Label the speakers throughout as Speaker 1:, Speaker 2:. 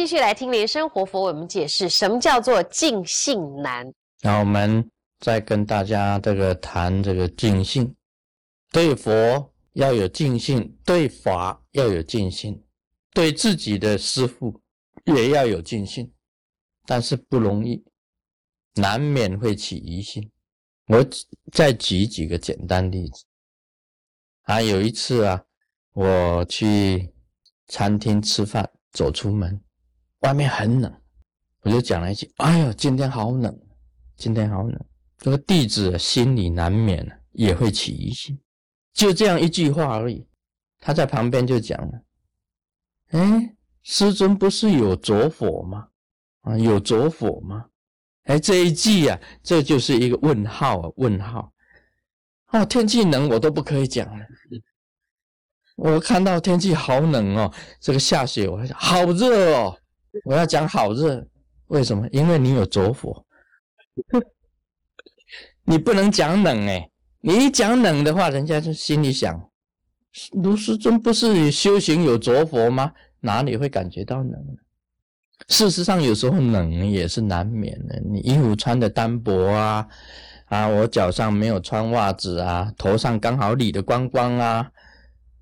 Speaker 1: 继续来听莲生活佛为我们解释什么叫做尽性难。
Speaker 2: 那我们再跟大家这个谈这个尽性，对佛要有尽性，对法要有尽性，对自己的师父也要有尽性，但是不容易，难免会起疑心。我再举几个简单例子。啊，有一次啊，我去餐厅吃饭，走出门，外面很冷，我就讲了一句：“哎呦，今天好冷，今天好冷。”这个弟子心里难免也会起疑心，就这样一句话而已。他在旁边就讲了：“哎，师尊不是有着火吗？啊，有着火吗？哎，这一句啊，这就是一个问号啊，问号。”哦，天气冷我都不可以讲了。我看到天气好冷哦，这个下雪，我还想好热哦，我要讲好热。为什么？因为你有着火，你不能讲冷哎。你一讲冷的话，人家就心里想：卢师尊不是修行有着火吗？哪里会感觉到冷？事实上，有时候冷也是难免的。你衣服穿的单薄啊。啊，我脚上没有穿袜子啊，头上刚好理的光光啊，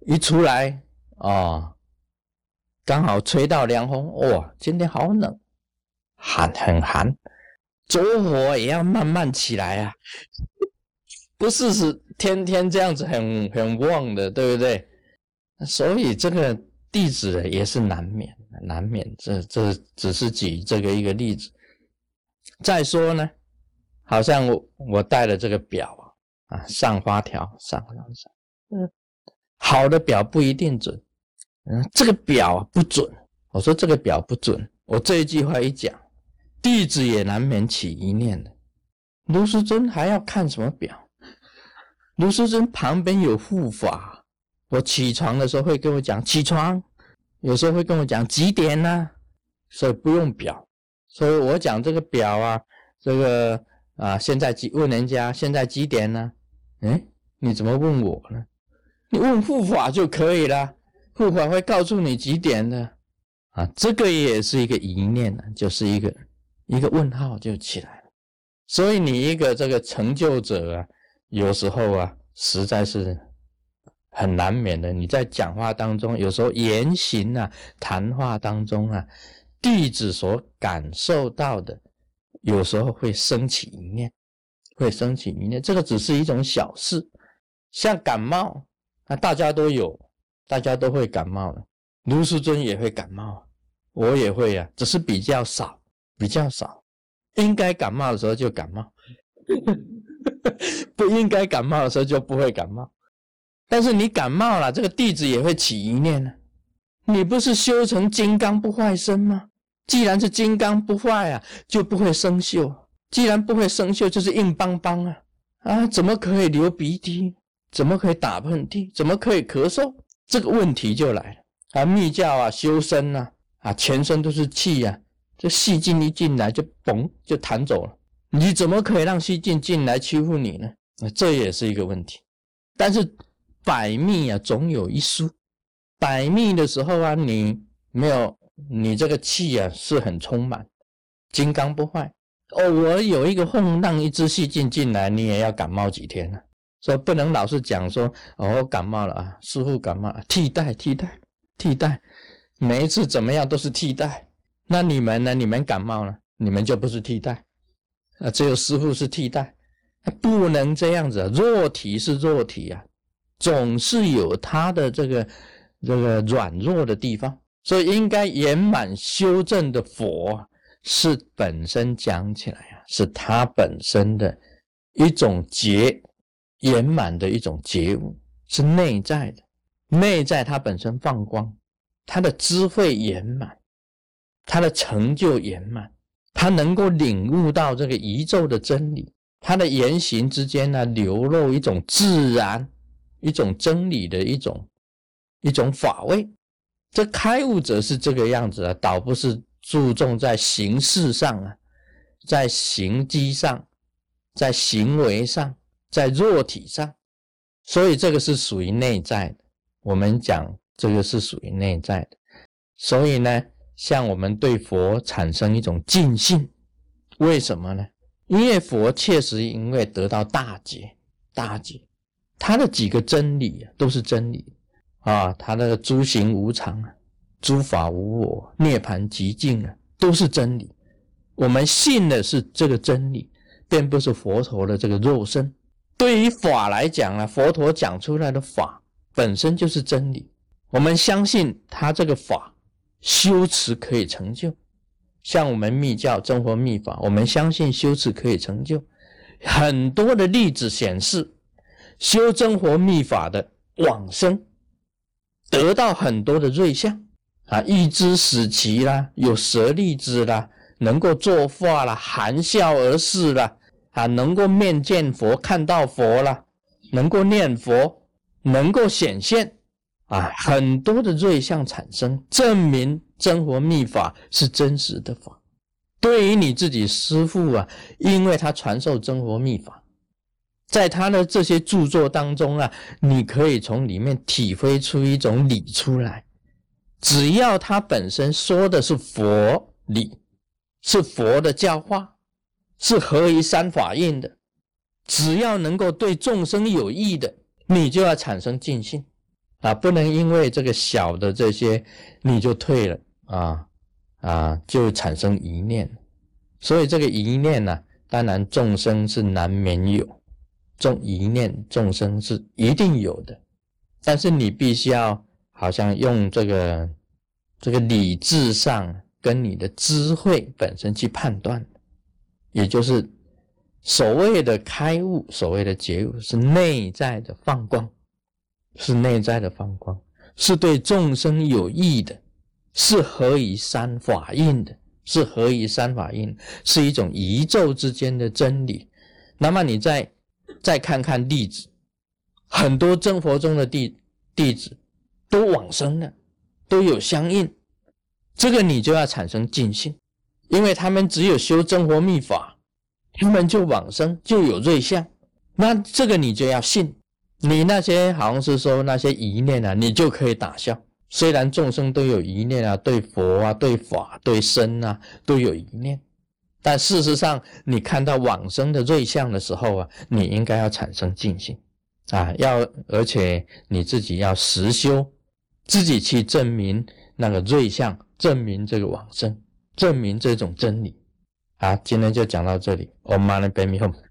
Speaker 2: 一出来哦，刚好吹到凉风，哇，今天好冷，寒很寒，着火也要慢慢起来啊，不是是天天这样子很很旺的，对不对？所以这个弟子也是难免难免，这这只是举这个一个例子。再说呢。好像我我带了这个表啊，啊上发条上上上，嗯，好的表不一定准，这个表不准。我说这个表不准，我这一句话一讲，弟子也难免起一念的。卢师尊还要看什么表？卢师尊旁边有护法，我起床的时候会跟我讲起床，有时候会跟我讲几点呢？所以不用表，所以我讲这个表啊，这个。啊，现在几问人家现在几点呢？哎，你怎么问我呢？你问护法就可以了，护法会告诉你几点的。啊，这个也是一个疑念呢，就是一个一个问号就起来了。所以你一个这个成就者啊，有时候啊，实在是很难免的。你在讲话当中，有时候言行啊，谈话当中啊，弟子所感受到的。有时候会升起一念，会升起一念，这个只是一种小事，像感冒，那大家都有，大家都会感冒的，卢世尊也会感冒，我也会啊，只是比较少，比较少，应该感冒的时候就感冒，不应该感冒的时候就不会感冒。但是你感冒了，这个弟子也会起一念呢，你不是修成金刚不坏身吗？既然是金刚不坏啊，就不会生锈。既然不会生锈，就是硬邦邦啊！啊，怎么可以流鼻涕？怎么可以打喷嚏？怎么可以咳嗽？这个问题就来了啊！密教啊，修身呐，啊，全身都是气呀，这细菌一进来就嘣就弹走了。你怎么可以让细菌进来欺负你呢？啊，这也是一个问题。但是百密啊，总有一疏。百密的时候啊，你没有。你这个气啊是很充满，金刚不坏哦。我有一个混让一只细菌进来，你也要感冒几天呢？所以不能老是讲说哦感冒了啊，师傅感冒，替代替代替代，每一次怎么样都是替代。那你们呢？你们感冒了，你们就不是替代啊？只有师傅是替代，不能这样子。弱体是弱体啊，总是有他的这个这个软弱的地方。所以应该圆满修正的佛，是本身讲起来啊，是他本身的一种结圆满的一种觉悟，是内在的，内在它本身放光，它的智慧圆满，它的成就圆满，它能够领悟到这个宇宙的真理，它的言行之间呢流露一种自然、一种真理的一种一种法味。这开悟者是这个样子啊，倒不是注重在形式上啊，在行机上，在行为上，在肉体上，所以这个是属于内在的。我们讲这个是属于内在的，所以呢，像我们对佛产生一种敬信，为什么呢？因为佛确实因为得到大解，大解，他的几个真理都是真理啊，他的诸行无常啊，诸法无我，涅盘极境啊，都是真理。我们信的是这个真理，并不是佛陀的这个肉身。对于法来讲呢，佛陀讲出来的法本身就是真理，我们相信他这个法修持可以成就。像我们密教真佛密法，我们相信修持可以成就。很多的例子显示，修真佛密法的往生，得到很多的瑞相啊，一只死旗啦，有舍利子啦，能够作画啦，含笑而逝啦，啊，能够面见佛，看到佛了，能够念佛，能够显现啊，很多的瑞相产生，证明真佛密法是真实的法。对于你自己师父啊，因为他传授真佛密法，在他的这些著作当中啊，你可以从里面体会出一种理出来。只要他本身说的是佛理，是佛的教化，是合于三法印的，只要能够对众生有益的，你就要产生尽信啊，不能因为这个小的这些你就退了啊。啊，就产生疑念，所以这个疑念呢，当然众生是难免有，众疑念众生是一定有的，但是你必须要好像用这个这个理智上跟你的智慧本身去判断，也就是所谓的开悟，所谓的觉悟，是内在的放光，是内在的放光，是对众生有益的。是合于三法印的，是合于三法印，是一种宇宙之间的真理。那么你再再看看弟子，很多真佛中的弟弟子都往生了，都有相应，这个你就要产生尽心，因为他们只有修真佛密法，他们就往生，就有瑞相。那这个你就要信，你那些好像是说那些疑念啊，你就可以打消。虽然众生都有一念啊，对佛啊、对法、对身啊都有一念，但事实上，你看到往生的瑞相的时候啊，你应该要产生敬心啊，要而且你自己要实修，自己去证明那个瑞相，证明这个往生，证明这种真理好。今天就讲到这里，Om Mani Padme Hum。